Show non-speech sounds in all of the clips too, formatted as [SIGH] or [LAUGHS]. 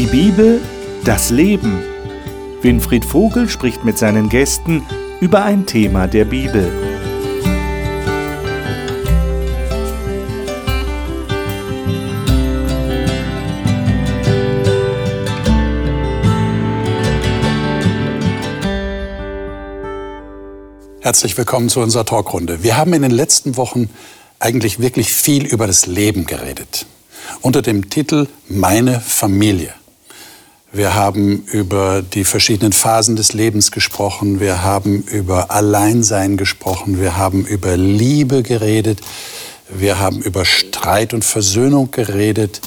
Die Bibel, das Leben. Winfried Vogel spricht mit seinen Gästen über ein Thema der Bibel. Herzlich willkommen zu unserer Talkrunde. Wir haben in den letzten Wochen eigentlich wirklich viel über das Leben geredet. Unter dem Titel Meine Familie. Wir haben über die verschiedenen Phasen des Lebens gesprochen. Wir haben über Alleinsein gesprochen. Wir haben über Liebe geredet. Wir haben über Streit und Versöhnung geredet.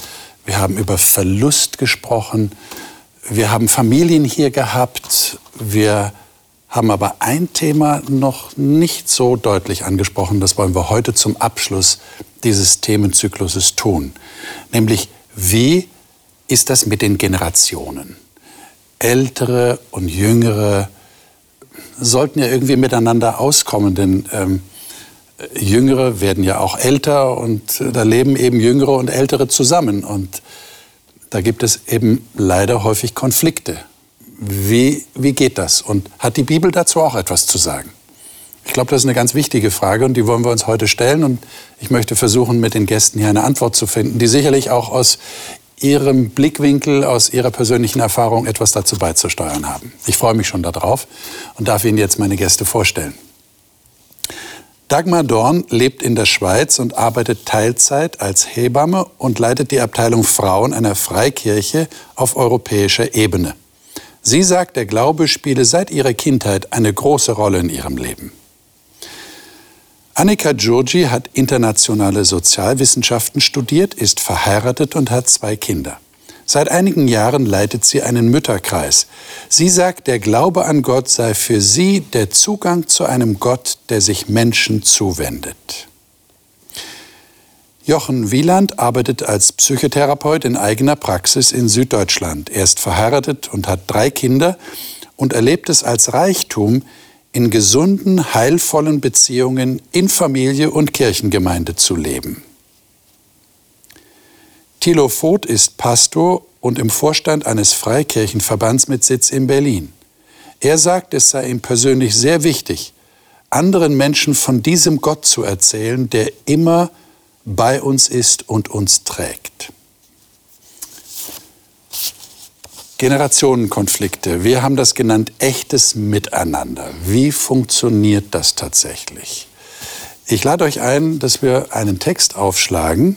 Wir haben über Verlust gesprochen. Wir haben Familien hier gehabt. Wir haben aber ein Thema noch nicht so deutlich angesprochen. Das wollen wir heute zum Abschluss dieses Themenzykluses tun. Nämlich, wie ist das mit den Generationen? Ältere und Jüngere sollten ja irgendwie miteinander auskommen, denn ähm, Jüngere werden ja auch älter und da leben eben Jüngere und Ältere zusammen. Und da gibt es eben leider häufig Konflikte. Wie, wie geht das? Und hat die Bibel dazu auch etwas zu sagen? Ich glaube, das ist eine ganz wichtige Frage und die wollen wir uns heute stellen. Und ich möchte versuchen, mit den Gästen hier eine Antwort zu finden, die sicherlich auch aus ihrem Blickwinkel, aus ihrer persönlichen Erfahrung etwas dazu beizusteuern haben. Ich freue mich schon darauf und darf Ihnen jetzt meine Gäste vorstellen. Dagmar Dorn lebt in der Schweiz und arbeitet Teilzeit als Hebamme und leitet die Abteilung Frauen einer Freikirche auf europäischer Ebene. Sie sagt, der Glaube spiele seit ihrer Kindheit eine große Rolle in ihrem Leben. Annika Giorgi hat internationale Sozialwissenschaften studiert, ist verheiratet und hat zwei Kinder. Seit einigen Jahren leitet sie einen Mütterkreis. Sie sagt, der Glaube an Gott sei für sie der Zugang zu einem Gott, der sich Menschen zuwendet. Jochen Wieland arbeitet als Psychotherapeut in eigener Praxis in Süddeutschland. Er ist verheiratet und hat drei Kinder und erlebt es als Reichtum, in gesunden, heilvollen Beziehungen in Familie und Kirchengemeinde zu leben. Thilo Voth ist Pastor und im Vorstand eines Freikirchenverbands mit Sitz in Berlin. Er sagt, es sei ihm persönlich sehr wichtig, anderen Menschen von diesem Gott zu erzählen, der immer bei uns ist und uns trägt. Generationenkonflikte, wir haben das genannt echtes Miteinander. Wie funktioniert das tatsächlich? Ich lade euch ein, dass wir einen Text aufschlagen,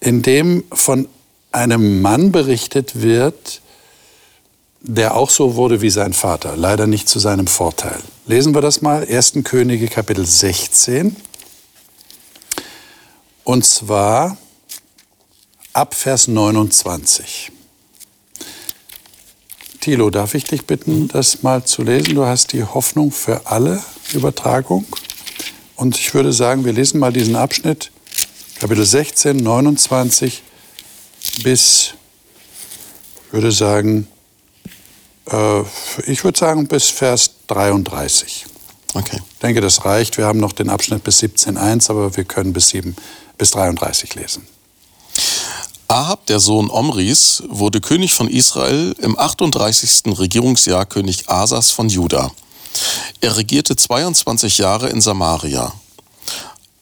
in dem von einem Mann berichtet wird, der auch so wurde wie sein Vater, leider nicht zu seinem Vorteil. Lesen wir das mal, 1. Könige Kapitel 16. Und zwar ab Vers 29. Thilo, darf ich dich bitten, das mal zu lesen? Du hast die Hoffnung für alle Übertragung. Und ich würde sagen, wir lesen mal diesen Abschnitt, Kapitel 16, 29 bis, ich würde sagen, äh, ich würde sagen bis Vers 33. Okay. Ich denke, das reicht. Wir haben noch den Abschnitt bis 17.1, aber wir können bis 7 bis 33 lesen. Ahab, der Sohn Omris, wurde König von Israel im 38. Regierungsjahr König Asas von Juda. Er regierte 22 Jahre in Samaria.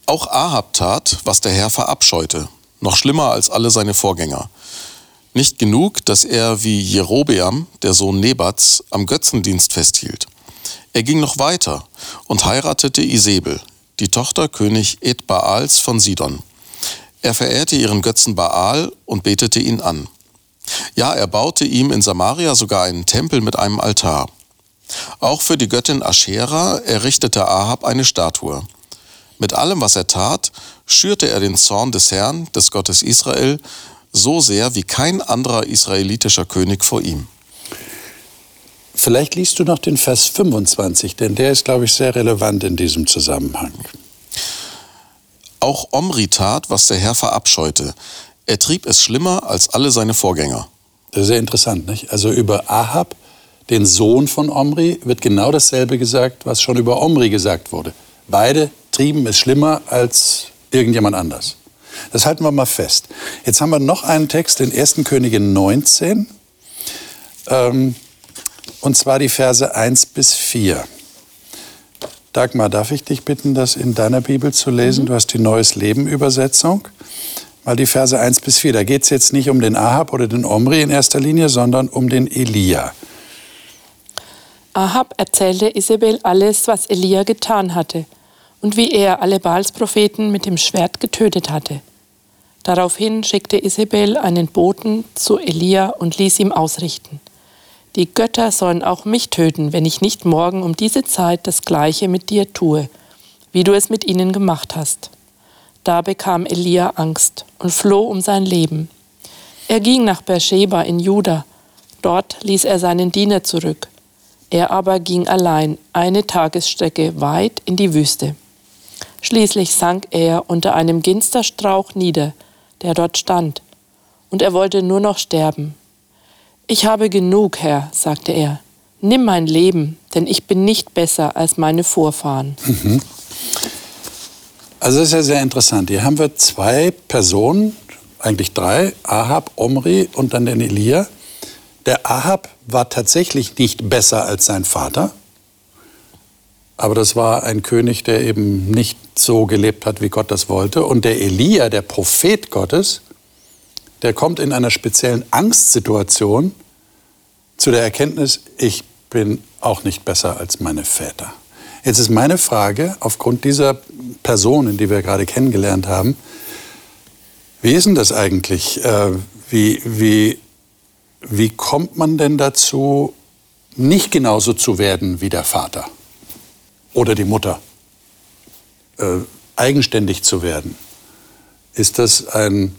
Auch Ahab tat, was der Herr verabscheute, noch schlimmer als alle seine Vorgänger. Nicht genug, dass er wie Jerobeam, der Sohn Nebats, am Götzendienst festhielt. Er ging noch weiter und heiratete Isabel, die Tochter König Ed Baals von Sidon. Er verehrte ihren Götzen Baal und betete ihn an. Ja, er baute ihm in Samaria sogar einen Tempel mit einem Altar. Auch für die Göttin Aschera errichtete Ahab eine Statue. Mit allem, was er tat, schürte er den Zorn des Herrn, des Gottes Israel, so sehr wie kein anderer israelitischer König vor ihm. Vielleicht liest du noch den Vers 25, denn der ist, glaube ich, sehr relevant in diesem Zusammenhang. Auch Omri tat, was der Herr verabscheute. Er trieb es schlimmer als alle seine Vorgänger. Das ist sehr interessant, nicht? Also über Ahab, den Sohn von Omri, wird genau dasselbe gesagt, was schon über Omri gesagt wurde. Beide trieben es schlimmer als irgendjemand anders. Das halten wir mal fest. Jetzt haben wir noch einen Text in 1. Könige 19, ähm, und zwar die Verse 1 bis 4. Dagmar, darf ich dich bitten, das in deiner Bibel zu lesen? Mhm. Du hast die Neues Leben Übersetzung. Mal die Verse 1 bis 4. Da geht es jetzt nicht um den Ahab oder den Omri in erster Linie, sondern um den Elia. Ahab erzählte Isabel alles, was Elia getan hatte und wie er alle Baalspropheten mit dem Schwert getötet hatte. Daraufhin schickte Isabel einen Boten zu Elia und ließ ihm ausrichten. Die Götter sollen auch mich töten, wenn ich nicht morgen um diese Zeit das gleiche mit dir tue, wie du es mit ihnen gemacht hast. Da bekam Elia Angst und floh um sein Leben. Er ging nach Beersheba in Juda. Dort ließ er seinen Diener zurück. Er aber ging allein eine Tagesstrecke weit in die Wüste. Schließlich sank er unter einem Ginsterstrauch nieder, der dort stand, und er wollte nur noch sterben. Ich habe genug, Herr, sagte er. Nimm mein Leben, denn ich bin nicht besser als meine Vorfahren. Mhm. Also das ist ja sehr interessant. Hier haben wir zwei Personen, eigentlich drei, Ahab, Omri und dann den Elia. Der Ahab war tatsächlich nicht besser als sein Vater, aber das war ein König, der eben nicht so gelebt hat, wie Gott das wollte. Und der Elia, der Prophet Gottes, der kommt in einer speziellen Angstsituation zu der Erkenntnis, ich bin auch nicht besser als meine Väter. Jetzt ist meine Frage, aufgrund dieser Personen, die wir gerade kennengelernt haben, wie ist denn das eigentlich? Äh, wie, wie, wie kommt man denn dazu, nicht genauso zu werden wie der Vater oder die Mutter? Äh, eigenständig zu werden. Ist das ein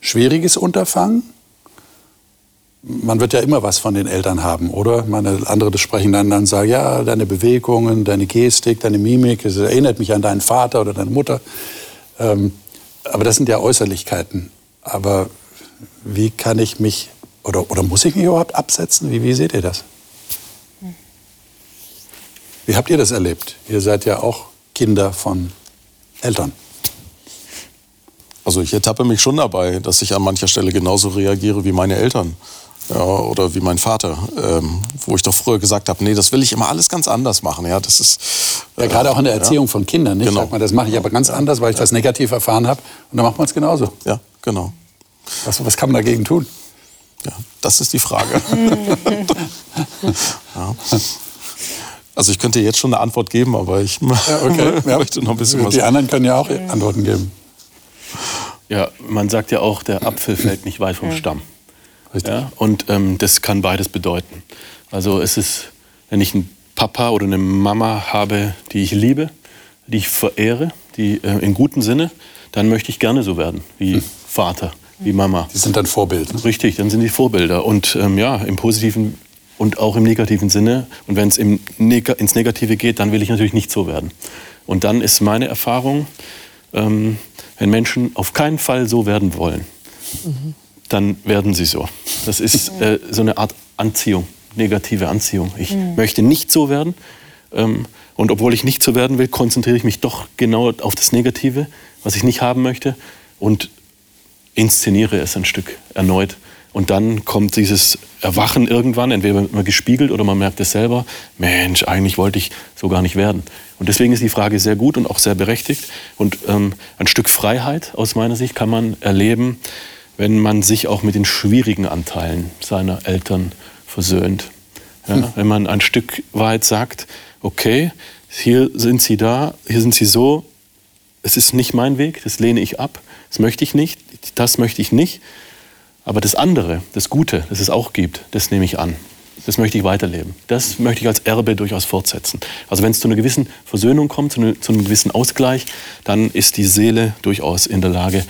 schwieriges Unterfangen? Man wird ja immer was von den Eltern haben, oder? Meine andere sprechen dann und sagen, ja, deine Bewegungen, deine Gestik, deine Mimik, es erinnert mich an deinen Vater oder deine Mutter. Ähm, aber das sind ja Äußerlichkeiten. Aber wie kann ich mich, oder, oder muss ich mich überhaupt absetzen? Wie, wie seht ihr das? Wie habt ihr das erlebt? Ihr seid ja auch Kinder von Eltern. Also ich ertappe mich schon dabei, dass ich an mancher Stelle genauso reagiere wie meine Eltern. Ja, oder wie mein Vater, ähm, wo ich doch früher gesagt habe, nee, das will ich immer alles ganz anders machen. Ja, das ist ja, äh, gerade auch in der Erziehung ja. von Kindern. Nicht? Genau. Sag mal, das mache ich aber ganz anders, weil ich das negativ erfahren habe. Und dann macht man es genauso. Ja, genau. Was, was kann man dagegen tun? Ja, das ist die Frage. [LAUGHS] ja. Also ich könnte jetzt schon eine Antwort geben, aber ich ja, okay. [LAUGHS] möchte noch ein bisschen was. Die anderen können ja auch Antworten geben. Ja, man sagt ja auch, der Apfel fällt nicht weit vom Stamm. Richtig. Ja, und ähm, das kann beides bedeuten. Also es ist, wenn ich einen Papa oder eine Mama habe, die ich liebe, die ich verehre, die äh, in gutem Sinne, dann möchte ich gerne so werden wie hm. Vater, wie Mama. Die sind dann Vorbilder. Richtig, dann sind die Vorbilder. Und ähm, ja, im positiven und auch im negativen Sinne. Und wenn es im Neg ins Negative geht, dann will ich natürlich nicht so werden. Und dann ist meine Erfahrung, ähm, wenn Menschen auf keinen Fall so werden wollen, mhm. dann werden sie so. Das ist äh, so eine Art Anziehung, negative Anziehung. Ich mhm. möchte nicht so werden. Ähm, und obwohl ich nicht so werden will, konzentriere ich mich doch genau auf das Negative, was ich nicht haben möchte. Und inszeniere es ein Stück erneut und dann kommt dieses Erwachen irgendwann, entweder wird man gespiegelt oder man merkt es selber, Mensch, eigentlich wollte ich so gar nicht werden. Und deswegen ist die Frage sehr gut und auch sehr berechtigt. Und ähm, ein Stück Freiheit aus meiner Sicht kann man erleben, wenn man sich auch mit den schwierigen Anteilen seiner Eltern versöhnt. Ja, hm. Wenn man ein Stück Wahrheit sagt, okay, hier sind sie da, hier sind sie so, es ist nicht mein Weg, das lehne ich ab, das möchte ich nicht, das möchte ich nicht. Aber das andere, das Gute, das es auch gibt, das nehme ich an. Das möchte ich weiterleben. Das möchte ich als Erbe durchaus fortsetzen. Also wenn es zu einer gewissen Versöhnung kommt, zu, eine, zu einem gewissen Ausgleich, dann ist die Seele durchaus in der Lage,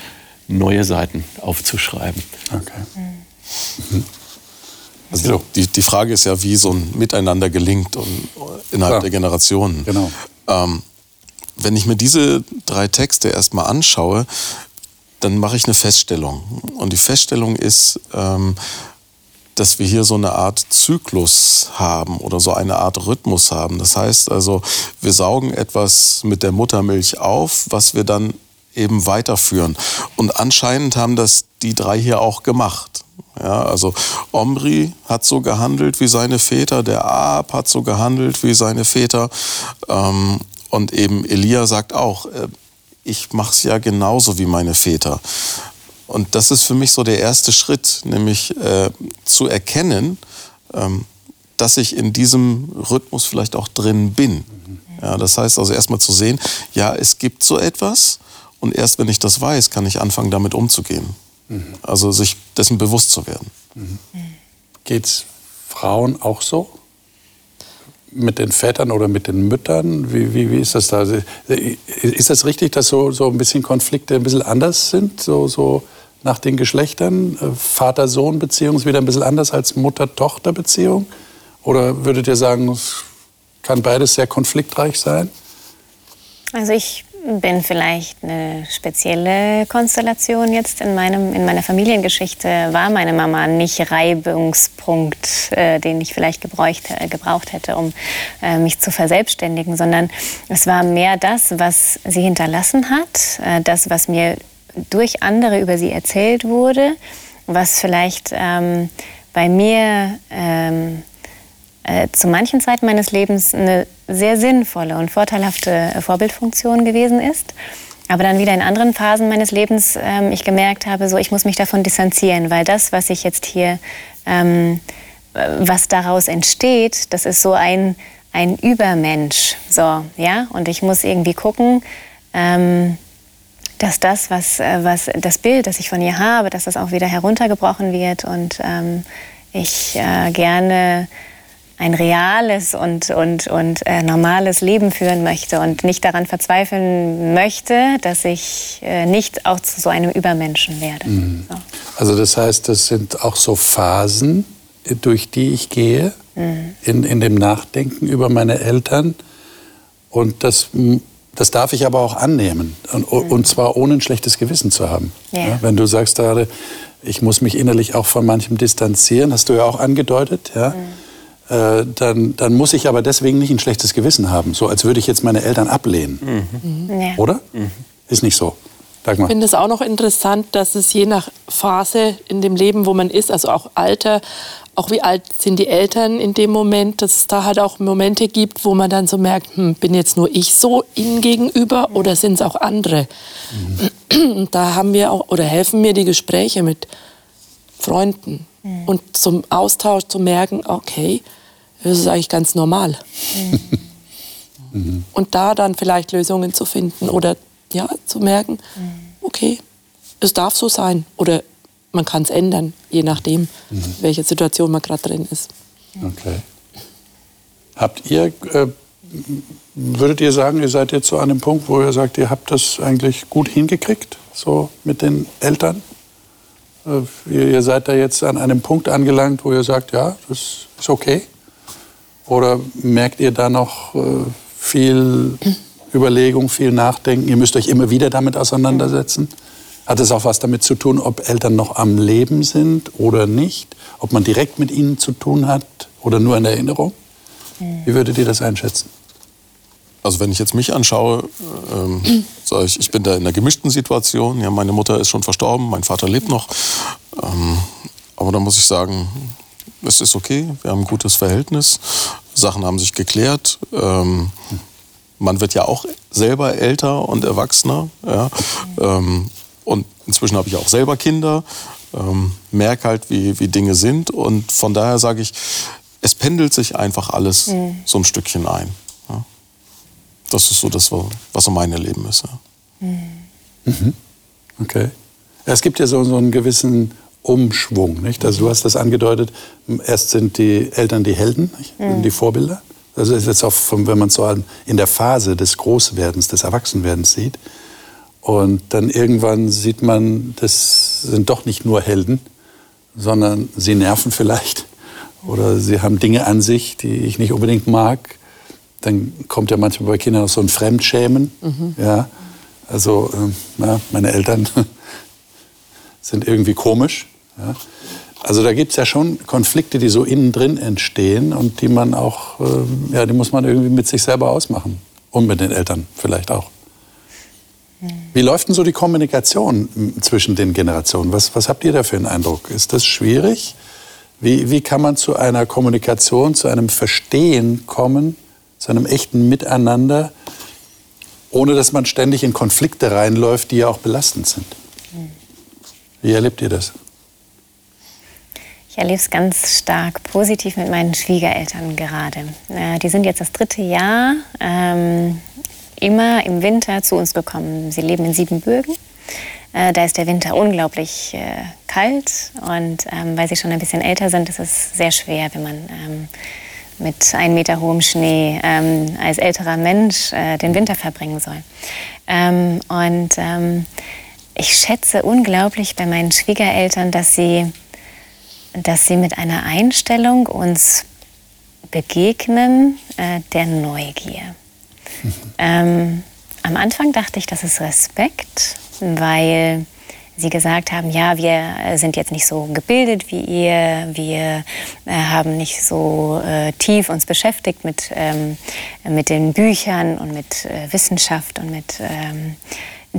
neue Seiten aufzuschreiben. Okay. Mhm. Also die, die Frage ist ja, wie so ein Miteinander gelingt und innerhalb Klar. der Generationen. Genau. Ähm, wenn ich mir diese drei Texte erstmal anschaue, dann mache ich eine Feststellung. Und die Feststellung ist, ähm, dass wir hier so eine Art Zyklus haben oder so eine Art Rhythmus haben. Das heißt also, wir saugen etwas mit der Muttermilch auf, was wir dann eben weiterführen. Und anscheinend haben das die drei hier auch gemacht. Ja, also Omri hat so gehandelt wie seine Väter, der Ahab hat so gehandelt wie seine Väter. Ähm, und eben Elia sagt auch, äh, ich mache es ja genauso wie meine Väter. Und das ist für mich so der erste Schritt, nämlich äh, zu erkennen, ähm, dass ich in diesem Rhythmus vielleicht auch drin bin. Ja, das heißt also erstmal zu sehen, ja, es gibt so etwas und erst wenn ich das weiß, kann ich anfangen, damit umzugehen. Mhm. Also sich dessen bewusst zu werden. Mhm. Geht es Frauen auch so? Mit den Vätern oder mit den Müttern? Wie, wie, wie ist das da? Ist das richtig, dass so, so ein bisschen Konflikte ein bisschen anders sind? So, so nach den Geschlechtern? Vater-Sohn-Beziehung ist wieder ein bisschen anders als Mutter-Tochter-Beziehung? Oder würdet ihr sagen, es kann beides sehr konfliktreich sein? Also ich bin vielleicht eine spezielle Konstellation jetzt in, meinem, in meiner Familiengeschichte. War meine Mama nicht Reibungspunkt, äh, den ich vielleicht gebräucht, äh, gebraucht hätte, um äh, mich zu verselbstständigen, sondern es war mehr das, was sie hinterlassen hat, äh, das, was mir durch andere über sie erzählt wurde, was vielleicht ähm, bei mir ähm, äh, zu manchen Zeiten meines Lebens eine sehr sinnvolle und vorteilhafte äh, Vorbildfunktion gewesen ist. Aber dann wieder in anderen Phasen meines Lebens ähm, ich gemerkt habe, so ich muss mich davon distanzieren, weil das, was ich jetzt hier, ähm, was daraus entsteht, das ist so ein, ein Übermensch. So, ja? Und ich muss irgendwie gucken, ähm, dass das, was, äh, was das Bild, das ich von ihr habe, dass das auch wieder heruntergebrochen wird und ähm, ich äh, gerne ein reales und, und, und äh, normales Leben führen möchte und nicht daran verzweifeln möchte, dass ich äh, nicht auch zu so einem Übermenschen werde. Mhm. So. Also das heißt, das sind auch so Phasen, durch die ich gehe, mhm. in, in dem Nachdenken über meine Eltern. Und das, das darf ich aber auch annehmen. Und, mhm. und zwar ohne ein schlechtes Gewissen zu haben. Ja. Ja, wenn du sagst gerade, ich muss mich innerlich auch von manchem distanzieren, hast du ja auch angedeutet, ja. Äh, dann, dann muss ich aber deswegen nicht ein schlechtes Gewissen haben, so als würde ich jetzt meine Eltern ablehnen. Mhm. Ja. Oder? Mhm. Ist nicht so. Ich finde es auch noch interessant, dass es je nach Phase in dem Leben, wo man ist, also auch Alter, auch wie alt sind die Eltern in dem Moment, dass es da halt auch Momente gibt, wo man dann so merkt, hm, bin jetzt nur ich so ihnen gegenüber oder sind es auch andere? Mhm. Und da haben wir auch, oder helfen mir die Gespräche mit Freunden mhm. und zum Austausch zu merken, okay, das ist eigentlich ganz normal. Mhm. Und da dann vielleicht Lösungen zu finden oder ja, zu merken, okay, es darf so sein oder man kann es ändern, je nachdem, mhm. welche Situation man gerade drin ist. Okay. Habt ihr, äh, würdet ihr sagen, ihr seid jetzt so an dem Punkt, wo ihr sagt, ihr habt das eigentlich gut hingekriegt, so mit den Eltern? Äh, ihr, ihr seid da jetzt an einem Punkt angelangt, wo ihr sagt, ja, das ist okay? Oder merkt ihr da noch äh, viel Überlegung, viel Nachdenken? Ihr müsst euch immer wieder damit auseinandersetzen. Hat es auch was damit zu tun, ob Eltern noch am Leben sind oder nicht? Ob man direkt mit ihnen zu tun hat oder nur in Erinnerung? Wie würdet ihr das einschätzen? Also wenn ich jetzt mich anschaue, ähm, [CLEARS THROAT] sage ich, ich bin da in einer gemischten Situation. Ja, meine Mutter ist schon verstorben, mein Vater lebt noch. Ähm, aber da muss ich sagen, es ist okay, wir haben ein gutes Verhältnis, Sachen haben sich geklärt. Ähm, man wird ja auch selber älter und erwachsener. Ja? Ähm, und inzwischen habe ich auch selber Kinder, ähm, merke halt, wie, wie Dinge sind. Und von daher sage ich, es pendelt sich einfach alles mhm. so ein Stückchen ein. Ja? Das ist so das, was so mein Leben ist. Ja. Mhm. Okay. Es gibt ja so, so einen gewissen Umschwung. Nicht? Also du hast das angedeutet, erst sind die Eltern die Helden, mhm. die Vorbilder. Also ist jetzt auch, wenn man so in der Phase des Großwerdens, des Erwachsenwerdens sieht. Und dann irgendwann sieht man, das sind doch nicht nur Helden, sondern sie nerven vielleicht oder sie haben Dinge an sich, die ich nicht unbedingt mag. Dann kommt ja manchmal bei Kindern auch so ein Fremdschämen. Mhm. Ja, also äh, ja, meine Eltern sind irgendwie komisch. Ja. Also da gibt es ja schon Konflikte, die so innen drin entstehen und die man auch, äh, ja, die muss man irgendwie mit sich selber ausmachen. Und mit den Eltern vielleicht auch. Wie läuft denn so die Kommunikation zwischen den Generationen? Was, was habt ihr da für einen Eindruck? Ist das schwierig? Wie, wie kann man zu einer Kommunikation, zu einem Verstehen kommen, zu einem echten Miteinander, ohne dass man ständig in Konflikte reinläuft, die ja auch belastend sind? Wie erlebt ihr das? Ich erlebe es ganz stark positiv mit meinen Schwiegereltern gerade. Äh, die sind jetzt das dritte Jahr ähm, immer im Winter zu uns gekommen. Sie leben in Siebenbürgen. Äh, da ist der Winter unglaublich äh, kalt und ähm, weil sie schon ein bisschen älter sind, ist es sehr schwer, wenn man ähm, mit ein Meter hohem Schnee ähm, als älterer Mensch äh, den Winter verbringen soll. Ähm, und ähm, ich schätze unglaublich bei meinen Schwiegereltern, dass sie, dass sie mit einer Einstellung uns begegnen äh, der Neugier. [LAUGHS] Ähm, am Anfang dachte ich, das ist Respekt, weil Sie gesagt haben, ja, wir sind jetzt nicht so gebildet wie ihr, wir äh, haben nicht so äh, tief uns beschäftigt mit, ähm, mit den Büchern und mit äh, Wissenschaft und mit ähm,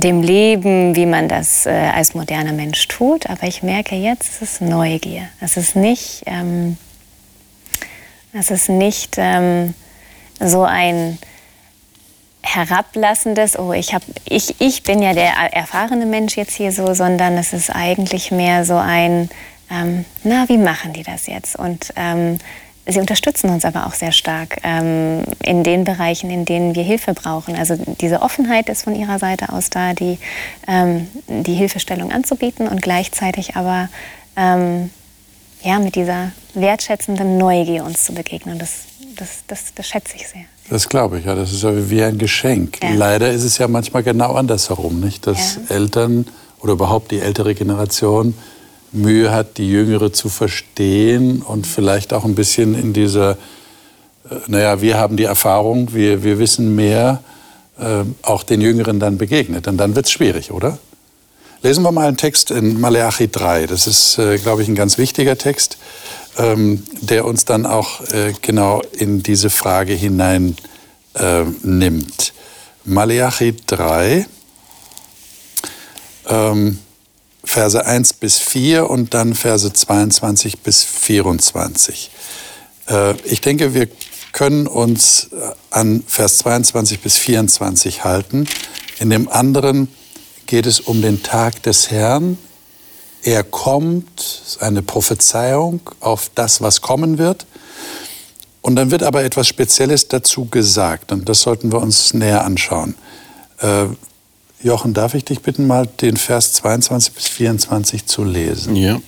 dem Leben, wie man das äh, als moderner Mensch tut. Aber ich merke jetzt, es ist Neugier. Es ist nicht, ähm, es ist nicht ähm, so ein herablassendes, oh, ich, hab, ich, ich bin ja der erfahrene Mensch jetzt hier so, sondern es ist eigentlich mehr so ein, ähm, na, wie machen die das jetzt? Und ähm, sie unterstützen uns aber auch sehr stark ähm, in den Bereichen, in denen wir Hilfe brauchen. Also diese Offenheit ist von ihrer Seite aus da, die, ähm, die Hilfestellung anzubieten und gleichzeitig aber ähm, ja, mit dieser wertschätzenden Neugier uns zu begegnen. Das, das, das, das schätze ich sehr. Das glaube ich, ja. Das ist ja wie ein Geschenk. Ja. Leider ist es ja manchmal genau andersherum, nicht? Dass ja. Eltern oder überhaupt die ältere Generation Mühe hat, die Jüngere zu verstehen und vielleicht auch ein bisschen in dieser, äh, naja, wir haben die Erfahrung, wir, wir wissen mehr, äh, auch den Jüngeren dann begegnet. Und dann wird es schwierig, oder? Lesen wir mal einen Text in Maleachi 3. Das ist, äh, glaube ich, ein ganz wichtiger Text ähm, der uns dann auch äh, genau in diese Frage hinein nimmt. Maleachi 3, ähm, Verse 1 bis 4 und dann Verse 22 bis 24. Äh, ich denke, wir können uns äh, an Vers 22 bis 24 halten. In dem anderen geht es um den Tag des Herrn, er kommt, eine Prophezeiung auf das, was kommen wird. Und dann wird aber etwas Spezielles dazu gesagt. Und das sollten wir uns näher anschauen. Jochen, darf ich dich bitten, mal den Vers 22 bis 24 zu lesen? Ja.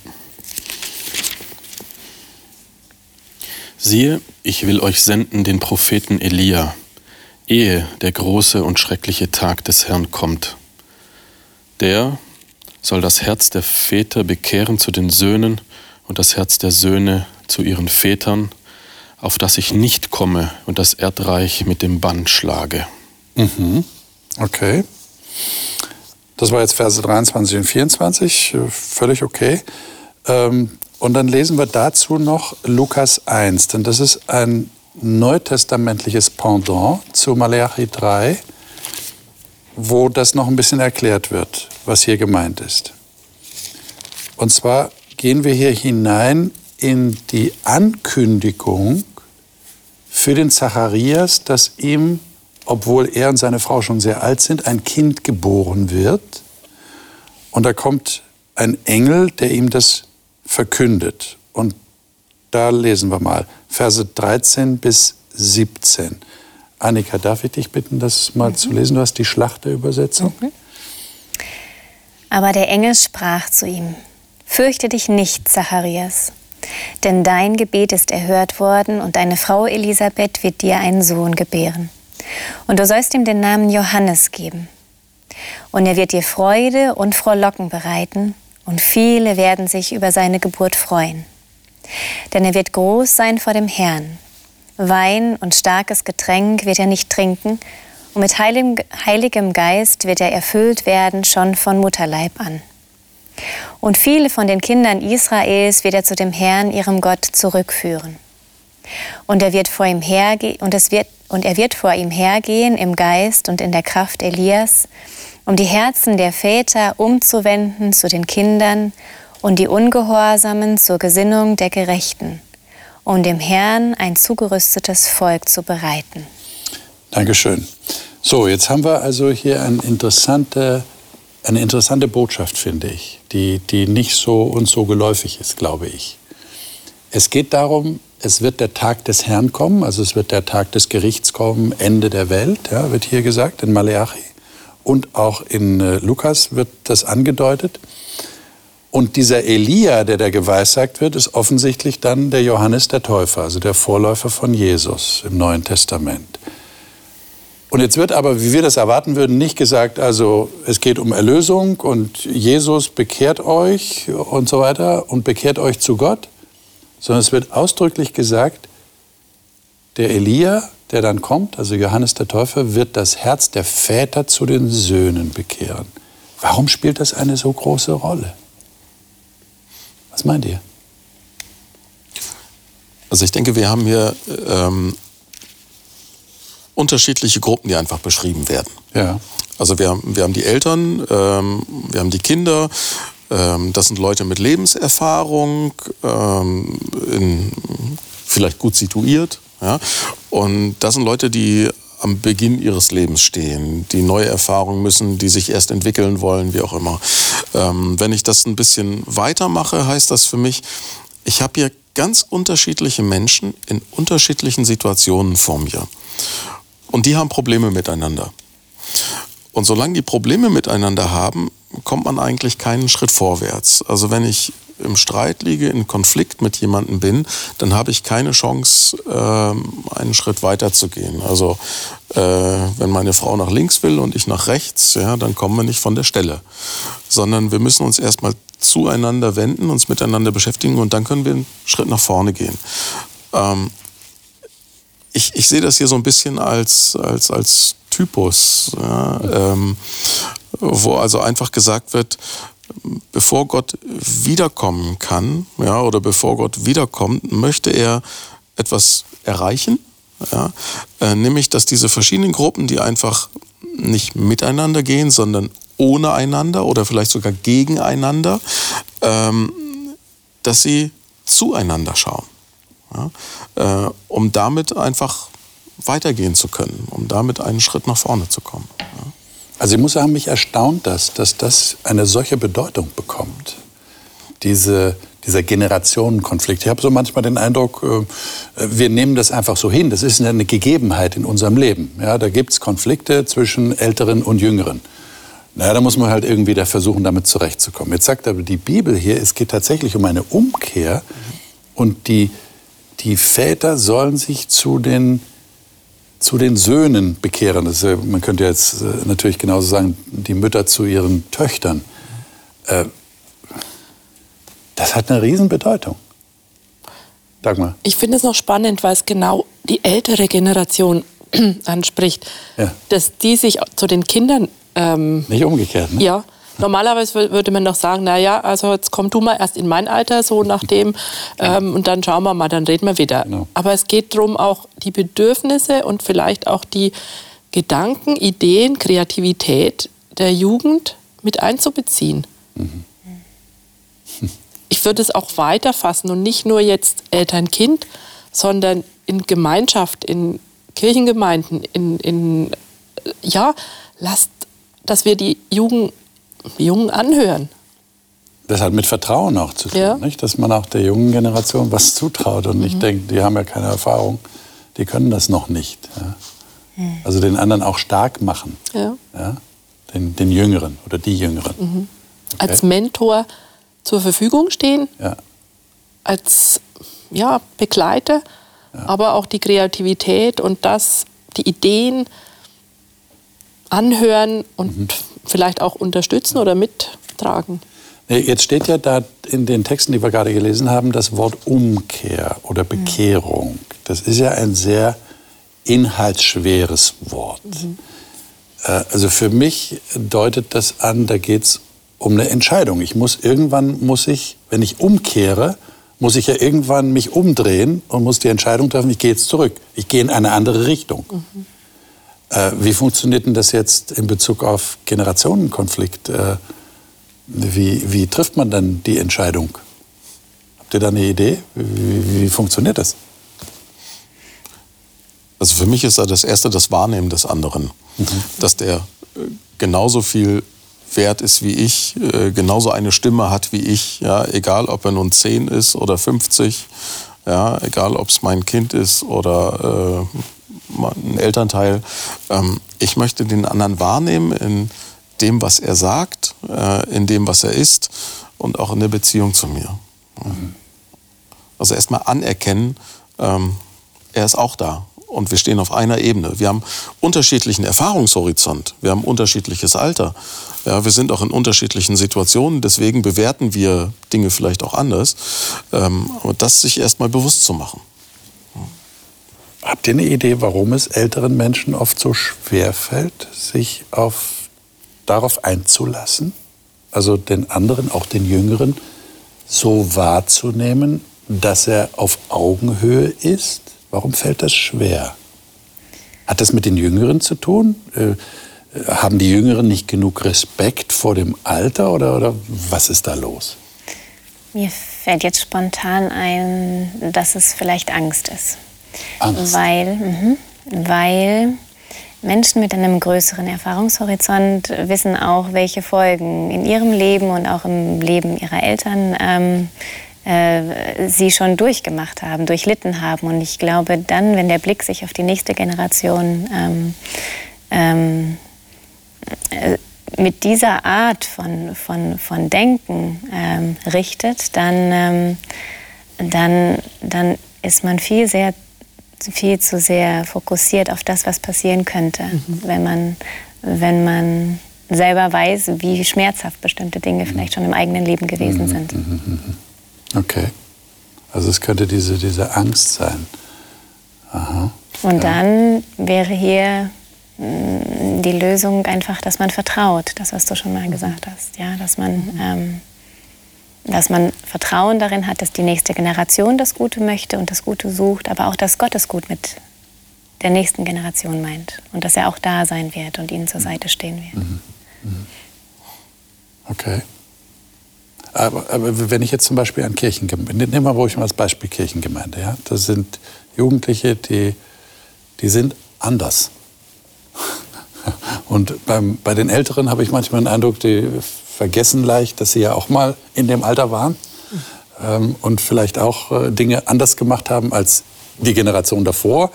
Siehe, ich will euch senden den Propheten Elia, ehe der große und schreckliche Tag des Herrn kommt. Der soll das Herz der Väter bekehren zu den Söhnen und das Herz der Söhne zu ihren Vätern, auf das ich nicht komme und das Erdreich mit dem Bann schlage. Mhm. Okay. Das war jetzt Verse 23 und 24, völlig okay. Ähm, und dann lesen wir dazu noch Lukas 1, denn das ist ein neutestamentliches Pendant zu Malachi 3 wo das noch ein bisschen erklärt wird, was hier gemeint ist. Und zwar gehen wir hier hinein in die Ankündigung für den Zacharias, dass ihm, obwohl er und seine Frau schon sehr alt sind, ein Kind geboren wird. Und da kommt ein Engel, der ihm das verkündet. Und da lesen wir mal Verse 13 bis 17. Annika, darf ich dich bitten, das mal mhm. zu lesen? Du hast die Schlachterübersetzung. Mhm. Aber der Engel sprach zu ihm, Fürchte dich nicht, Zacharias, denn dein Gebet ist erhört worden und deine Frau Elisabeth wird dir einen Sohn gebären. Und du sollst ihm den Namen Johannes geben. Und er wird dir Freude und Frohlocken bereiten, und viele werden sich über seine Geburt freuen. Denn er wird groß sein vor dem Herrn Wein und starkes Getränk wird er nicht trinken, und mit heiligem, Geist wird er erfüllt werden, schon von Mutterleib an. Und viele von den Kindern Israels wird er zu dem Herrn, ihrem Gott, zurückführen. Und er wird vor ihm hergehen, und, es wird, und er wird vor ihm hergehen im Geist und in der Kraft Elias, um die Herzen der Väter umzuwenden zu den Kindern und die Ungehorsamen zur Gesinnung der Gerechten, um dem Herrn ein zugerüstetes Volk zu bereiten. Dankeschön. So, jetzt haben wir also hier eine interessante, eine interessante Botschaft, finde ich, die, die nicht so und so geläufig ist, glaube ich. Es geht darum, es wird der Tag des Herrn kommen, also es wird der Tag des Gerichts kommen, Ende der Welt, ja, wird hier gesagt in Maleachi. Und auch in äh, Lukas wird das angedeutet. Und dieser Elia, der da geweissagt wird, ist offensichtlich dann der Johannes der Täufer, also der Vorläufer von Jesus im Neuen Testament. Und jetzt wird aber, wie wir das erwarten würden, nicht gesagt, also es geht um Erlösung und Jesus bekehrt euch und so weiter und bekehrt euch zu Gott, sondern es wird ausdrücklich gesagt, der Elia, der dann kommt, also Johannes der Täufer, wird das Herz der Väter zu den Söhnen bekehren. Warum spielt das eine so große Rolle? Was meint ihr? Also ich denke, wir haben hier ähm, unterschiedliche Gruppen, die einfach beschrieben werden. Ja. Also wir haben, wir haben die Eltern, ähm, wir haben die Kinder, das sind Leute mit Lebenserfahrung, ähm, in, vielleicht gut situiert. Ja? Und das sind Leute, die am Beginn ihres Lebens stehen, die neue Erfahrungen müssen, die sich erst entwickeln wollen, wie auch immer. Ähm, wenn ich das ein bisschen weitermache, heißt das für mich, ich habe hier ganz unterschiedliche Menschen in unterschiedlichen Situationen vor mir. Und die haben Probleme miteinander. Und solange die Probleme miteinander haben, kommt man eigentlich keinen Schritt vorwärts. Also wenn ich im Streit liege, in Konflikt mit jemandem bin, dann habe ich keine Chance, äh, einen Schritt weiter zu gehen. Also äh, wenn meine Frau nach links will und ich nach rechts, ja, dann kommen wir nicht von der Stelle. Sondern wir müssen uns erstmal zueinander wenden, uns miteinander beschäftigen und dann können wir einen Schritt nach vorne gehen. Ähm, ich, ich sehe das hier so ein bisschen als, als, als Typus, ja, ähm, wo also einfach gesagt wird, bevor Gott wiederkommen kann, ja, oder bevor Gott wiederkommt, möchte er etwas erreichen, ja, äh, nämlich dass diese verschiedenen Gruppen, die einfach nicht miteinander gehen, sondern ohne einander oder vielleicht sogar gegeneinander, ähm, dass sie zueinander schauen ja, äh, um damit einfach weitergehen zu können, um damit einen Schritt nach vorne zu kommen. Also ich muss sagen, mich erstaunt das, dass das eine solche Bedeutung bekommt. Diese, dieser Generationenkonflikt. Ich habe so manchmal den Eindruck, äh, wir nehmen das einfach so hin. Das ist eine Gegebenheit in unserem Leben. Ja, da gibt es Konflikte zwischen Älteren und Jüngeren. Naja, da muss man halt irgendwie da versuchen, damit zurechtzukommen. Jetzt sagt aber die Bibel hier, es geht tatsächlich um eine Umkehr und die, die Väter sollen sich zu den, zu den Söhnen bekehren. Das man könnte jetzt äh, natürlich genauso sagen, die Mütter zu ihren Töchtern. Äh, das hat eine Riesenbedeutung. Dagmar. Ich finde es noch spannend, weil es genau die ältere Generation [CLEARS THROAT] anspricht, ja. dass die sich zu den Kindern... Ähm, Nicht umgekehrt, ne? Ja, Normalerweise würde man doch sagen, na ja, also jetzt komm du mal erst in mein Alter, so nachdem, ähm, und dann schauen wir mal, dann reden wir wieder. Genau. Aber es geht darum, auch die Bedürfnisse und vielleicht auch die Gedanken, Ideen, Kreativität der Jugend mit einzubeziehen. Mhm. Ich würde es auch weiterfassen und nicht nur jetzt Eltern-Kind, sondern in Gemeinschaft, in Kirchengemeinden, in, in ja, lasst, dass wir die Jugend Jungen anhören. Das hat mit Vertrauen auch zu tun, ja. nicht? dass man auch der jungen Generation was zutraut und nicht mhm. denkt, die haben ja keine Erfahrung, die können das noch nicht. Ja? Also den anderen auch stark machen, ja. ja? Den, den, Jüngeren oder die Jüngeren. Mhm. Okay. Als Mentor zur Verfügung stehen, als ja, Begleiter, aber auch die Kreativität und das, die Ideen anhören und mhm vielleicht auch unterstützen oder mittragen. Jetzt steht ja da in den Texten, die wir gerade gelesen haben, das Wort Umkehr oder Bekehrung. Das ist ja ein sehr inhaltsschweres Wort. Mhm. Äh, also für mich deutet das an, da geht es um eine Entscheidung. Ich muss irgendwann muss ich, wenn ich umkehre, muss ich ja irgendwann mich umdrehen und muss die Entscheidung treffen, ich gehe jetzt zurück. Ich gehe in eine andere Richtung. Mhm. Äh, wie funktioniert denn das jetzt in Bezug auf Generationenkonflikt? Äh, wie, wie trifft man dann die Entscheidung? Habt ihr da eine Idee? Wie, wie funktioniert das? Also für mich ist da das Erste das Wahrnehmen des anderen. Mhm. Dass der äh, genauso viel wert ist wie ich, genauso eine Stimme hat wie ich, ja, egal ob er nun 10 ist oder 50, ja, egal ob es mein Kind ist oder äh, ein Elternteil. Ähm, ich möchte den anderen wahrnehmen in dem, was er sagt, äh, in dem, was er ist und auch in der Beziehung zu mir. Mhm. Also erstmal anerkennen, ähm, er ist auch da und wir stehen auf einer Ebene. Wir haben unterschiedlichen Erfahrungshorizont, wir haben unterschiedliches Alter, ja, wir sind auch in unterschiedlichen Situationen, deswegen bewerten wir Dinge vielleicht auch anders. Ähm, aber das sich erstmal bewusst zu machen. Habt ihr eine Idee, warum es älteren Menschen oft so schwer fällt, sich auf, darauf einzulassen? Also den anderen, auch den Jüngeren, so wahrzunehmen, dass er auf Augenhöhe ist? Warum fällt das schwer? Hat das mit den Jüngeren zu tun? Äh, haben die Jüngeren nicht genug Respekt vor dem Alter oder, oder was ist da los? Mir fällt jetzt spontan ein, dass es vielleicht Angst ist. Angst? Weil, mh, weil Menschen mit einem größeren Erfahrungshorizont wissen auch, welche Folgen in ihrem Leben und auch im Leben ihrer Eltern ähm, äh, sie schon durchgemacht haben, durchlitten haben. Und ich glaube, dann, wenn der Blick sich auf die nächste Generation ähm, ähm, äh, mit dieser Art von, von, von Denken ähm, richtet, dann, ähm, dann, dann ist man viel, sehr, viel zu sehr fokussiert auf das, was passieren könnte, mhm. wenn, man, wenn man selber weiß, wie schmerzhaft bestimmte Dinge vielleicht schon im eigenen Leben gewesen mhm. sind. Mhm. mhm, mhm. Okay. Also es könnte diese, diese Angst sein. Aha. Und dann wäre hier mm, die Lösung einfach, dass man vertraut, das, was du schon mal gesagt hast. Ja, dass man, ähm, dass man Vertrauen darin hat, dass die nächste Generation das Gute möchte und das Gute sucht, aber auch, dass Gott es gut mit der nächsten Generation meint und dass er auch da sein wird und ihnen zur Seite stehen wird. Mhm. Mhm. Okay. Aber, aber, wenn ich jetzt zum Beispiel an Kirchengemeinde, nehmen wir ruhig mal als Beispiel Kirchengemeinde, ja, das sind Jugendliche, die, die sind anders. [LAUGHS] Und beim, bei den Älteren habe ich manchmal den Eindruck, die vergessen leicht, dass sie ja auch mal in dem Alter waren ähm, und vielleicht auch äh, Dinge anders gemacht haben als die Generation davor.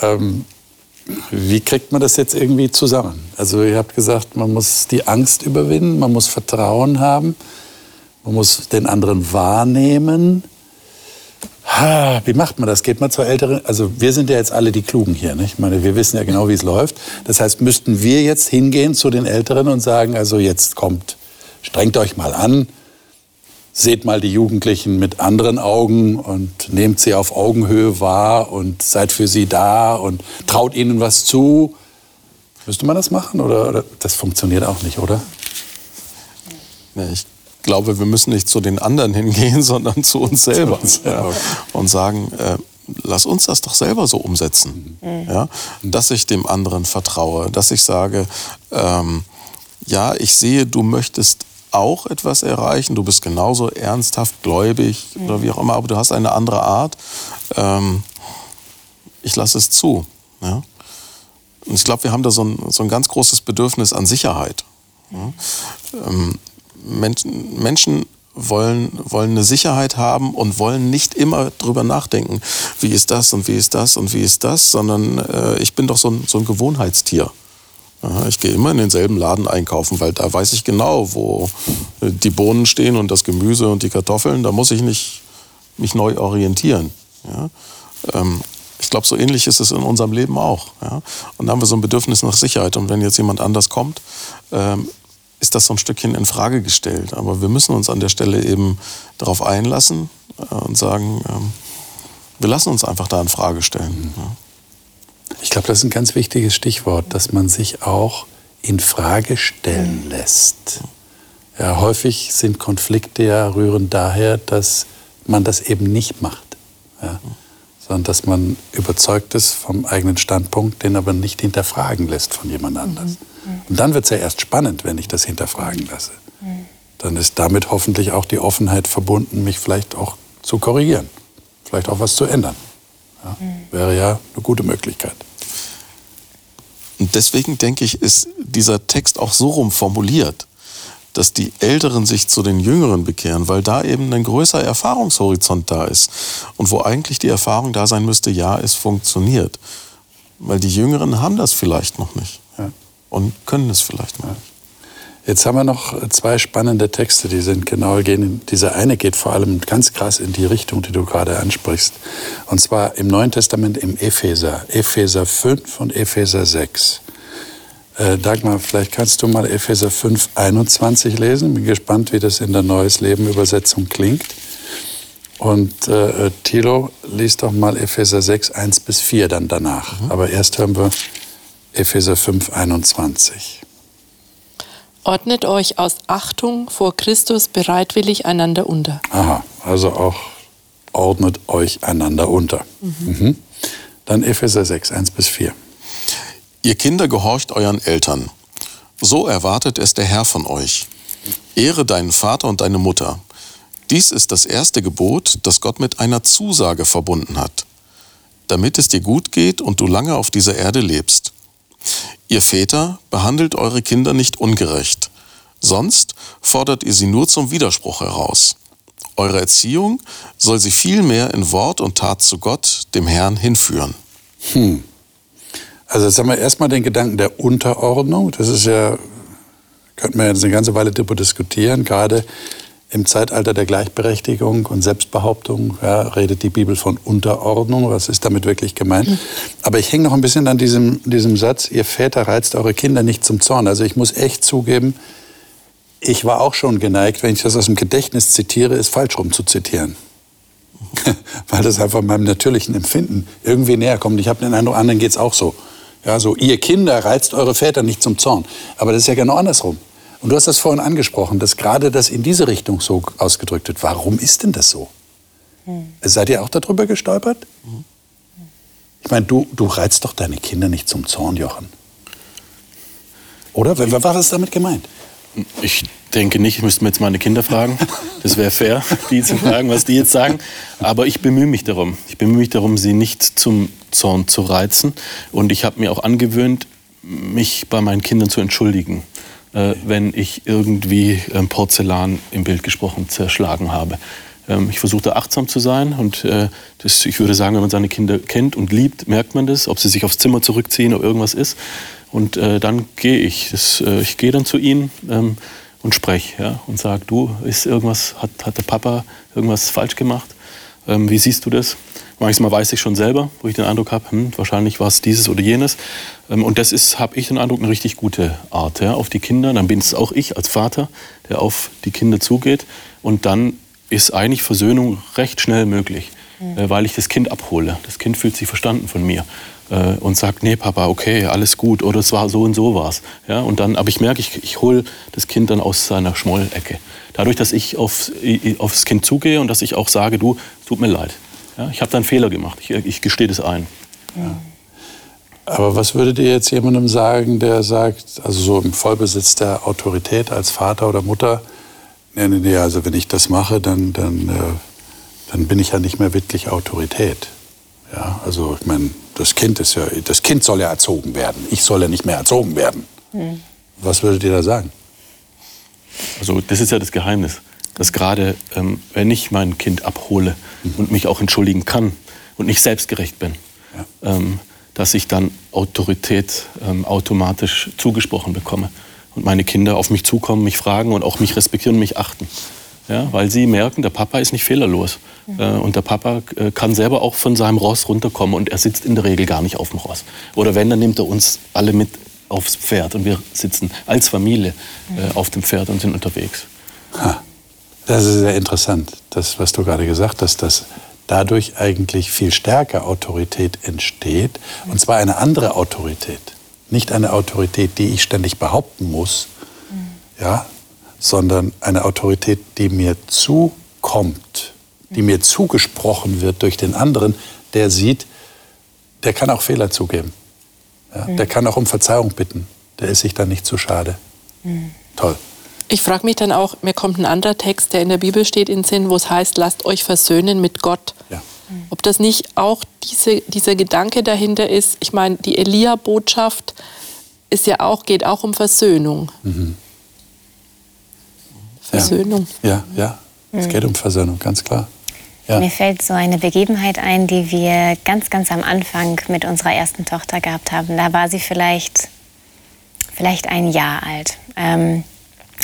Ähm, wie kriegt man das jetzt irgendwie zusammen? Also ihr habt gesagt, man muss die Angst überwinden, man muss Vertrauen haben. Man muss den anderen wahrnehmen. Wie macht man das? Geht man zur Älteren? Also wir sind ja jetzt alle die Klugen hier. Nicht? Ich meine, wir wissen ja genau, wie es läuft. Das heißt, müssten wir jetzt hingehen zu den Älteren und sagen, also jetzt kommt, strengt euch mal an, seht mal die Jugendlichen mit anderen Augen und nehmt sie auf Augenhöhe wahr und seid für sie da und traut ihnen was zu. Müsste man das machen oder, oder das funktioniert auch nicht, oder? Nee, ich glaube, wir müssen nicht zu den anderen hingehen, [LAUGHS] sondern zu uns selber. Ja, und sagen, äh, lass uns das doch selber so umsetzen. Mhm. Ja? Dass ich dem anderen vertraue, dass ich sage, ähm, ja, ich sehe, du möchtest auch etwas erreichen, du bist genauso ernsthaft gläubig mhm. oder wie auch immer, aber du hast eine andere Art. Ähm, ich lasse es zu. Ja? Und ich glaube, wir haben da so ein, so ein ganz großes Bedürfnis an Sicherheit. Ja? Ähm, Menschen, Menschen wollen, wollen eine Sicherheit haben und wollen nicht immer drüber nachdenken, wie ist das und wie ist das und wie ist das, sondern äh, ich bin doch so ein, so ein Gewohnheitstier. Ich gehe immer in denselben Laden einkaufen, weil da weiß ich genau, wo die Bohnen stehen und das Gemüse und die Kartoffeln. Da muss ich nicht mich neu orientieren. Ja? Ähm, ich glaube, so ähnlich ist es in unserem Leben auch. Ja? Und da haben wir so ein Bedürfnis nach Sicherheit. Und wenn jetzt jemand anders kommt, ähm, ist das so ein Stückchen in Frage gestellt. Aber wir müssen uns an der Stelle eben darauf einlassen äh, und sagen, ähm, wir lassen uns einfach da in Frage stellen. Mhm. Ich glaube, das ist ein ganz wichtiges Stichwort, dass man sich auch in Frage stellen mhm. lässt. Ja, häufig sind Konflikte ja rühren daher, dass man das eben nicht macht. Ja. sondern dass man überzeugt ist vom eigenen Standpunkt, den aber nicht hinterfragen lässt von jemand anders. Mhm. Und dann wird es ja erst spannend, wenn ich das hinterfragen lasse. Dann ist damit hoffentlich auch die Offenheit verbunden, mich vielleicht auch zu korrigieren, vielleicht auch was zu ändern. Ja, wäre ja eine gute Möglichkeit. Und deswegen denke ich, ist dieser Text auch so rum formuliert, dass die Älteren sich zu den Jüngeren bekehren, weil da eben ein größerer Erfahrungshorizont da ist. Und wo eigentlich die Erfahrung da sein müsste, ja, es funktioniert. Weil die Jüngeren haben das vielleicht noch nicht. Und können es vielleicht nicht. Jetzt haben wir noch zwei spannende Texte, die sind genau gehen. Dieser eine geht vor allem ganz krass in die Richtung, die du gerade ansprichst. Und zwar im Neuen Testament im Epheser, Epheser 5 und Epheser 6. Äh, Dagmar, vielleicht kannst du mal Epheser 5, 21 lesen. Bin gespannt, wie das in der Neues Leben Übersetzung klingt. Und äh, Thilo liest doch mal Epheser 6, 1 bis 4 dann danach. Mhm. Aber erst hören wir Epheser 5, 21. Ordnet euch aus Achtung vor Christus bereitwillig einander unter. Aha, also auch ordnet euch einander unter. Mhm. Mhm. Dann Epheser 6, 1 bis 4. Ihr Kinder gehorcht euren Eltern. So erwartet es der Herr von euch. Ehre deinen Vater und deine Mutter. Dies ist das erste Gebot, das Gott mit einer Zusage verbunden hat, damit es dir gut geht und du lange auf dieser Erde lebst. Ihr Väter behandelt eure Kinder nicht ungerecht, sonst fordert ihr sie nur zum Widerspruch heraus. Eure Erziehung soll sie vielmehr in Wort und Tat zu Gott, dem Herrn, hinführen. Hm. Also jetzt haben wir erstmal den Gedanken der Unterordnung. Das ist ja, könnte man jetzt eine ganze Weile darüber diskutieren, gerade im Zeitalter der Gleichberechtigung und Selbstbehauptung ja, redet die Bibel von Unterordnung. Was ist damit wirklich gemeint? Mhm. Aber ich hänge noch ein bisschen an diesem, diesem Satz, ihr Väter reizt eure Kinder nicht zum Zorn. Also ich muss echt zugeben, ich war auch schon geneigt, wenn ich das aus dem Gedächtnis zitiere, ist falsch rum zu zitieren. [LAUGHS] Weil das einfach meinem natürlichen Empfinden irgendwie näher kommt. Ich habe den Eindruck, anderen geht es auch so. Ja, so, ihr Kinder reizt eure Väter nicht zum Zorn. Aber das ist ja genau andersrum. Und du hast das vorhin angesprochen, dass gerade das in diese Richtung so ausgedrückt wird. Warum ist denn das so? Hm. Seid ihr auch darüber gestolpert? Hm. Ich meine, du, du reizt doch deine Kinder nicht zum Zorn, Jochen. Oder? Was ist damit gemeint? Ich denke nicht, ich müsste mir jetzt meine Kinder fragen. Das wäre fair, die zu fragen, was die jetzt sagen. Aber ich bemühe mich darum. Ich bemühe mich darum, sie nicht zum Zorn zu reizen. Und ich habe mir auch angewöhnt, mich bei meinen Kindern zu entschuldigen, äh, wenn ich irgendwie ähm, Porzellan im Bild gesprochen zerschlagen habe. Ähm, ich versuche da achtsam zu sein und äh, das, ich würde sagen, wenn man seine Kinder kennt und liebt, merkt man das, ob sie sich aufs Zimmer zurückziehen oder irgendwas ist. Und äh, dann gehe ich. Das, äh, ich gehe dann zu ihnen ähm, und spreche ja, und sage, du, ist irgendwas, hat, hat der Papa irgendwas falsch gemacht? Ähm, wie siehst du das? Manchmal weiß ich schon selber, wo ich den Eindruck habe, hm, wahrscheinlich war es dieses oder jenes. Ähm, und das ist, habe ich den Eindruck, eine richtig gute Art ja, auf die Kinder. Dann bin es auch ich als Vater, der auf die Kinder zugeht. Und dann ist eigentlich Versöhnung recht schnell möglich, mhm. weil ich das Kind abhole. Das Kind fühlt sich verstanden von mir äh, und sagt, nee, Papa, okay, alles gut oder es war so und so war's. Ja, und dann, aber ich merke, ich, ich hole das Kind dann aus seiner Schmollecke. Dadurch, dass ich aufs, aufs Kind zugehe und dass ich auch sage, du, tut mir leid. Ja, ich habe da einen Fehler gemacht, ich, ich gestehe das ein. Ja. Aber was würdet ihr jetzt jemandem sagen, der sagt, also so im Vollbesitz der Autorität als Vater oder Mutter, nee, nee, nee, also wenn ich das mache, dann, dann, äh, dann bin ich ja nicht mehr wirklich Autorität. Ja, also ich meine, das Kind ist ja, das Kind soll ja erzogen werden. Ich soll ja nicht mehr erzogen werden. Mhm. Was würdet ihr da sagen? Also das ist ja das Geheimnis, dass gerade ähm, wenn ich mein Kind abhole mhm. und mich auch entschuldigen kann und nicht selbstgerecht bin, ja. ähm, dass ich dann Autorität ähm, automatisch zugesprochen bekomme und meine Kinder auf mich zukommen, mich fragen und auch mich respektieren und mich achten ja, weil sie merken, der Papa ist nicht fehlerlos. Mhm. Äh, und der Papa äh, kann selber auch von seinem Ross runterkommen und er sitzt in der Regel gar nicht auf dem Ross. Oder wenn, dann nimmt er uns alle mit aufs Pferd und wir sitzen als Familie äh, mhm. auf dem Pferd und sind unterwegs. Ha. Das ist sehr interessant, das, was du gerade gesagt hast, dass dadurch eigentlich viel stärker Autorität entsteht. Und zwar eine andere Autorität. Nicht eine Autorität, die ich ständig behaupten muss, mhm. ja, sondern eine Autorität, die mir zukommt, die mir zugesprochen wird durch den anderen, der sieht, der kann auch Fehler zugeben. Ja, mhm. Der kann auch um Verzeihung bitten. Der ist sich dann nicht zu schade. Mhm. Toll. Ich frage mich dann auch, mir kommt ein anderer Text, der in der Bibel steht, in den Sinn, wo es heißt, lasst euch versöhnen mit Gott. Ja. Ob das nicht auch diese, dieser Gedanke dahinter ist, ich meine, die Elia-Botschaft ist ja auch, geht auch um Versöhnung. Mhm. Versöhnung. Ja, ja, ja. es geht um Versöhnung, ganz klar. Ja. Mir fällt so eine Begebenheit ein, die wir ganz, ganz am Anfang mit unserer ersten Tochter gehabt haben. Da war sie vielleicht, vielleicht ein Jahr alt. Ähm,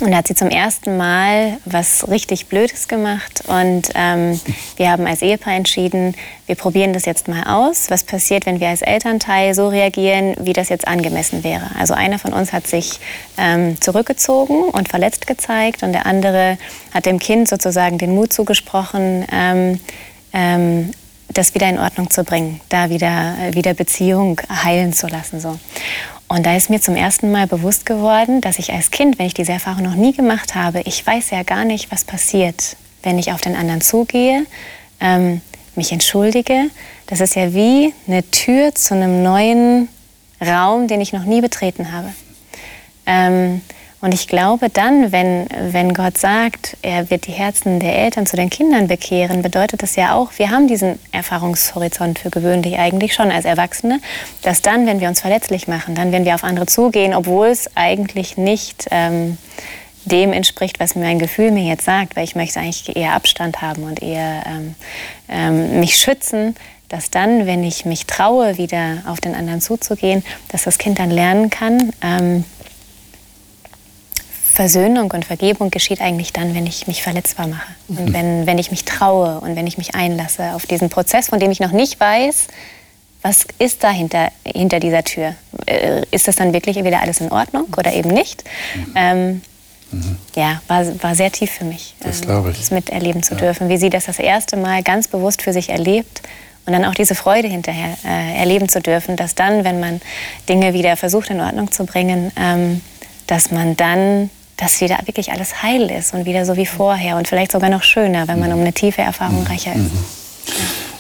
und da hat sie zum ersten Mal was richtig Blödes gemacht. Und ähm, wir haben als Ehepaar entschieden, wir probieren das jetzt mal aus. Was passiert, wenn wir als Elternteil so reagieren, wie das jetzt angemessen wäre? Also einer von uns hat sich ähm, zurückgezogen und verletzt gezeigt und der andere hat dem Kind sozusagen den Mut zugesprochen, ähm, ähm das wieder in Ordnung zu bringen, da wieder, wieder Beziehung heilen zu lassen. So. Und da ist mir zum ersten Mal bewusst geworden, dass ich als Kind, wenn ich diese Erfahrung noch nie gemacht habe, ich weiß ja gar nicht, was passiert, wenn ich auf den anderen zugehe, ähm, mich entschuldige. Das ist ja wie eine Tür zu einem neuen Raum, den ich noch nie betreten habe. Ähm, und ich glaube dann, wenn, wenn Gott sagt, er wird die Herzen der Eltern zu den Kindern bekehren, bedeutet das ja auch, wir haben diesen Erfahrungshorizont für gewöhnlich eigentlich schon als Erwachsene, dass dann, wenn wir uns verletzlich machen, dann, wenn wir auf andere zugehen, obwohl es eigentlich nicht ähm, dem entspricht, was mein Gefühl mir jetzt sagt, weil ich möchte eigentlich eher Abstand haben und eher ähm, ähm, mich schützen, dass dann, wenn ich mich traue, wieder auf den anderen zuzugehen, dass das Kind dann lernen kann, ähm, Versöhnung und Vergebung geschieht eigentlich dann, wenn ich mich verletzbar mache. Und mhm. wenn, wenn ich mich traue und wenn ich mich einlasse auf diesen Prozess, von dem ich noch nicht weiß, was ist da hinter, dieser Tür? Äh, ist das dann wirklich wieder alles in Ordnung oder eben nicht? Mhm. Ähm, mhm. Ja, war, war sehr tief für mich, das, ähm, das miterleben zu ja. dürfen, wie sie das das erste Mal ganz bewusst für sich erlebt und dann auch diese Freude hinterher äh, erleben zu dürfen, dass dann, wenn man Dinge wieder versucht in Ordnung zu bringen, ähm, dass man dann dass wieder wirklich alles heil ist und wieder so wie vorher und vielleicht sogar noch schöner, wenn man um eine tiefe Erfahrung mhm. reicher ist.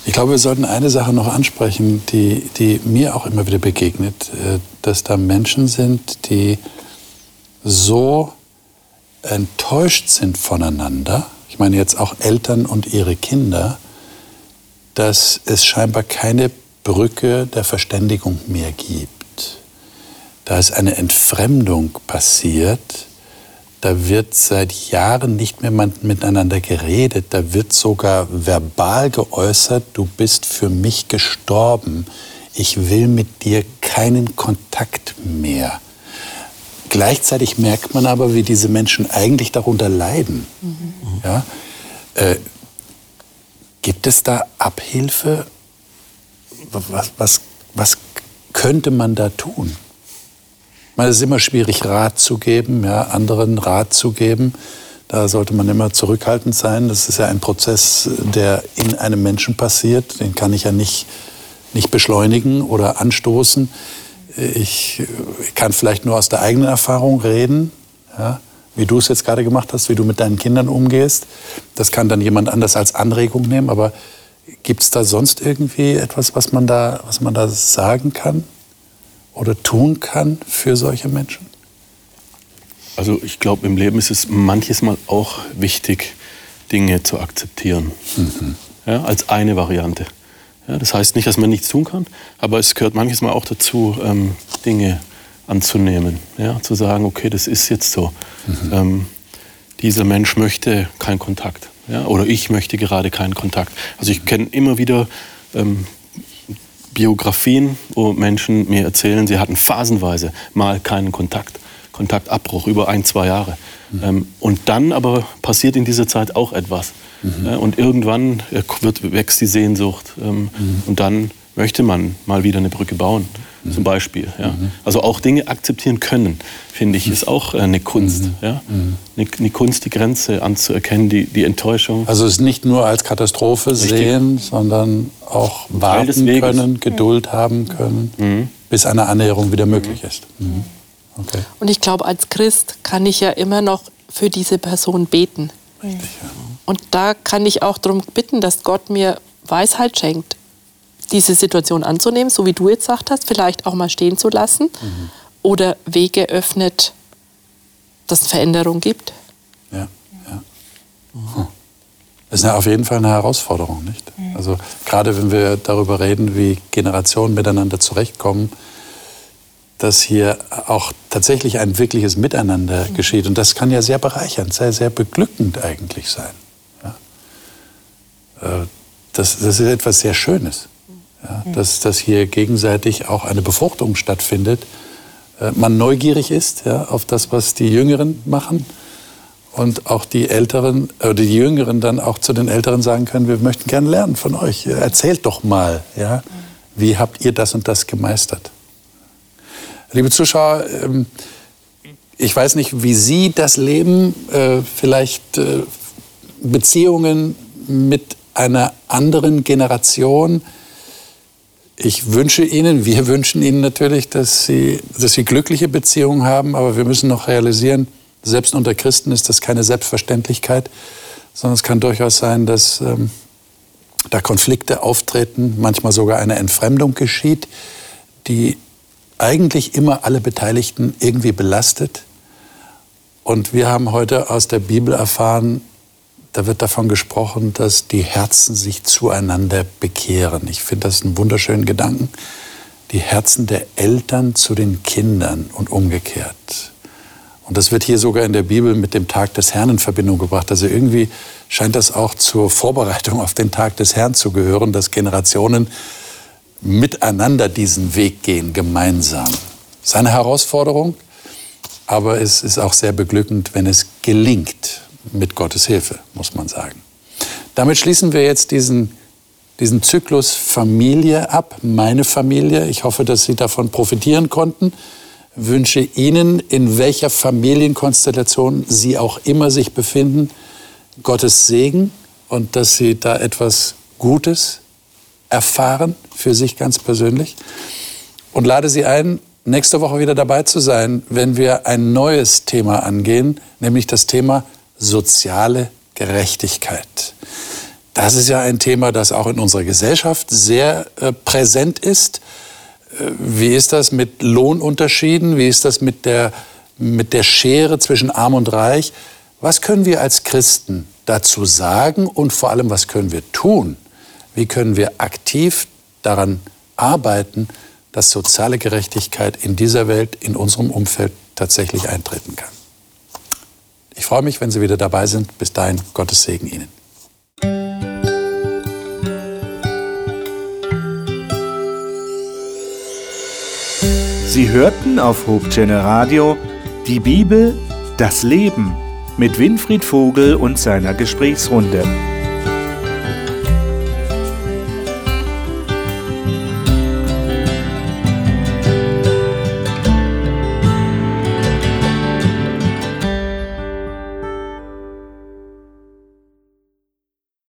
Ich glaube, wir sollten eine Sache noch ansprechen, die, die mir auch immer wieder begegnet, äh, dass da Menschen sind, die so enttäuscht sind voneinander, ich meine jetzt auch Eltern und ihre Kinder, dass es scheinbar keine Brücke der Verständigung mehr gibt. Da ist eine Entfremdung passiert, da wird seit Jahren nicht mehr miteinander geredet, da wird sogar verbal geäußert, du bist für mich gestorben, ich will mit dir keinen Kontakt mehr. Gleichzeitig merkt man aber, wie diese Menschen eigentlich darunter leiden. Mhm. Ja? Äh, gibt es da Abhilfe? Was, was, was könnte man da tun? Es ist immer schwierig, Rat zu geben, ja, anderen Rat zu geben. Da sollte man immer zurückhaltend sein. Das ist ja ein Prozess, der in einem Menschen passiert. Den kann ich ja nicht, nicht beschleunigen oder anstoßen. Ich kann vielleicht nur aus der eigenen Erfahrung reden, ja, wie du es jetzt gerade gemacht hast, wie du mit deinen Kindern umgehst. Das kann dann jemand anders als Anregung nehmen. Aber gibt es da sonst irgendwie etwas, was man da, was man da sagen kann? Oder tun kann für solche Menschen? Also ich glaube, im Leben ist es manches Mal auch wichtig, Dinge zu akzeptieren. Mhm. Ja, als eine Variante. Ja, das heißt nicht, dass man nichts tun kann, aber es gehört manches Mal auch dazu, ähm, Dinge anzunehmen. Ja, zu sagen, okay, das ist jetzt so. Mhm. Ähm, dieser Mensch möchte keinen Kontakt. Ja, oder ich möchte gerade keinen Kontakt. Also ich kenne immer wieder ähm, Biografien, wo Menschen mir erzählen, sie hatten phasenweise mal keinen Kontakt, Kontaktabbruch über ein, zwei Jahre. Mhm. Ähm, und dann aber passiert in dieser Zeit auch etwas. Mhm. Und irgendwann äh, wird, wächst die Sehnsucht. Ähm, mhm. Und dann möchte man mal wieder eine Brücke bauen, mhm. zum Beispiel. Ja. Mhm. Also auch Dinge akzeptieren können, finde ich, ist auch äh, eine Kunst. Mhm. Ja. Eine, eine, Kunst, die Grenze anzuerkennen, die, die Enttäuschung. Also es nicht nur als Katastrophe Richtig. sehen, sondern auch warten können, Geduld haben können, mhm. bis eine Annäherung wieder möglich ist. Mhm. Okay. Und ich glaube, als Christ kann ich ja immer noch für diese Person beten. Richtig, ja. Und da kann ich auch darum bitten, dass Gott mir Weisheit schenkt, diese Situation anzunehmen, so wie du jetzt gesagt hast, vielleicht auch mal stehen zu lassen mhm. oder Wege öffnet, dass es Veränderung gibt. Ja, ja. Mhm. Das ist ja auf jeden Fall eine Herausforderung, nicht? Mhm. Also gerade wenn wir darüber reden, wie Generationen miteinander zurechtkommen, dass hier auch tatsächlich ein wirkliches Miteinander mhm. geschieht. Und das kann ja sehr bereichernd, sehr, sehr beglückend eigentlich sein. Ja? Äh, das, das ist etwas sehr Schönes, ja? Dass, dass hier gegenseitig auch eine Befruchtung stattfindet. Äh, man neugierig ist ja, auf das, was die Jüngeren machen und auch die Älteren oder die Jüngeren dann auch zu den Älteren sagen können, wir möchten gerne lernen von euch. Erzählt doch mal, ja, wie habt ihr das und das gemeistert? Liebe Zuschauer, ähm, ich weiß nicht, wie Sie das leben, äh, vielleicht äh, Beziehungen mit einer anderen Generation. Ich wünsche Ihnen, wir [LAUGHS] wünschen Ihnen natürlich, dass Sie, dass Sie glückliche Beziehungen haben, aber wir müssen noch realisieren, selbst unter Christen ist das keine Selbstverständlichkeit, sondern es kann durchaus sein, dass ähm, da Konflikte auftreten, manchmal sogar eine Entfremdung geschieht, die eigentlich immer alle Beteiligten irgendwie belastet. Und wir haben heute aus der Bibel erfahren, da wird davon gesprochen, dass die Herzen sich zueinander bekehren. Ich finde das einen wunderschönen Gedanken. Die Herzen der Eltern zu den Kindern und umgekehrt. Und das wird hier sogar in der Bibel mit dem Tag des Herrn in Verbindung gebracht. Also irgendwie scheint das auch zur Vorbereitung auf den Tag des Herrn zu gehören, dass Generationen miteinander diesen Weg gehen, gemeinsam. Das ist eine Herausforderung, aber es ist auch sehr beglückend, wenn es gelingt, mit Gottes Hilfe, muss man sagen. Damit schließen wir jetzt diesen, diesen Zyklus Familie ab, meine Familie. Ich hoffe, dass Sie davon profitieren konnten. Wünsche Ihnen, in welcher Familienkonstellation Sie auch immer sich befinden, Gottes Segen und dass Sie da etwas Gutes erfahren für sich ganz persönlich. Und lade Sie ein, nächste Woche wieder dabei zu sein, wenn wir ein neues Thema angehen, nämlich das Thema soziale Gerechtigkeit. Das ist ja ein Thema, das auch in unserer Gesellschaft sehr äh, präsent ist. Äh, wie ist das mit Lohnunterschieden? Wie ist das mit der, mit der Schere zwischen Arm und Reich? Was können wir als Christen dazu sagen und vor allem, was können wir tun, wie können wir aktiv daran arbeiten, dass soziale Gerechtigkeit in dieser Welt, in unserem Umfeld tatsächlich eintreten kann. Ich freue mich, wenn Sie wieder dabei sind. Bis dahin, Gottes Segen Ihnen. Sie hörten auf Hope Radio die Bibel, das Leben mit Winfried Vogel und seiner Gesprächsrunde.